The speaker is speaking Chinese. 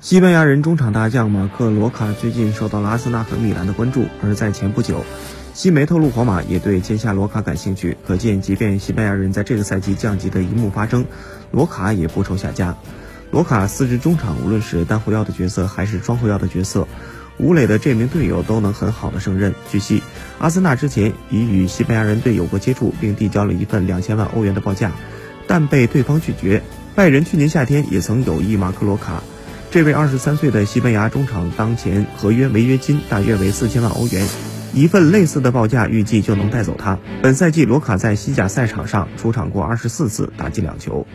西班牙人中场大将马克·罗卡最近受到了阿森纳和米兰的关注，而在前不久，西媒透露皇马也对签下罗卡感兴趣。可见，即便西班牙人在这个赛季降级的一幕发生，罗卡也不愁下家。罗卡四支中场，无论是单后腰的角色还是双后腰的角色，吴磊的这名队友都能很好的胜任。据悉，阿森纳之前已与西班牙人队有过接触，并递交了一份两千万欧元的报价，但被对方拒绝。拜仁去年夏天也曾有意马克·罗卡。这位二十三岁的西班牙中场当前合约违约金大约为四千万欧元，一份类似的报价预计就能带走他。本赛季罗卡在西甲赛场上出场过二十四次，打进两球。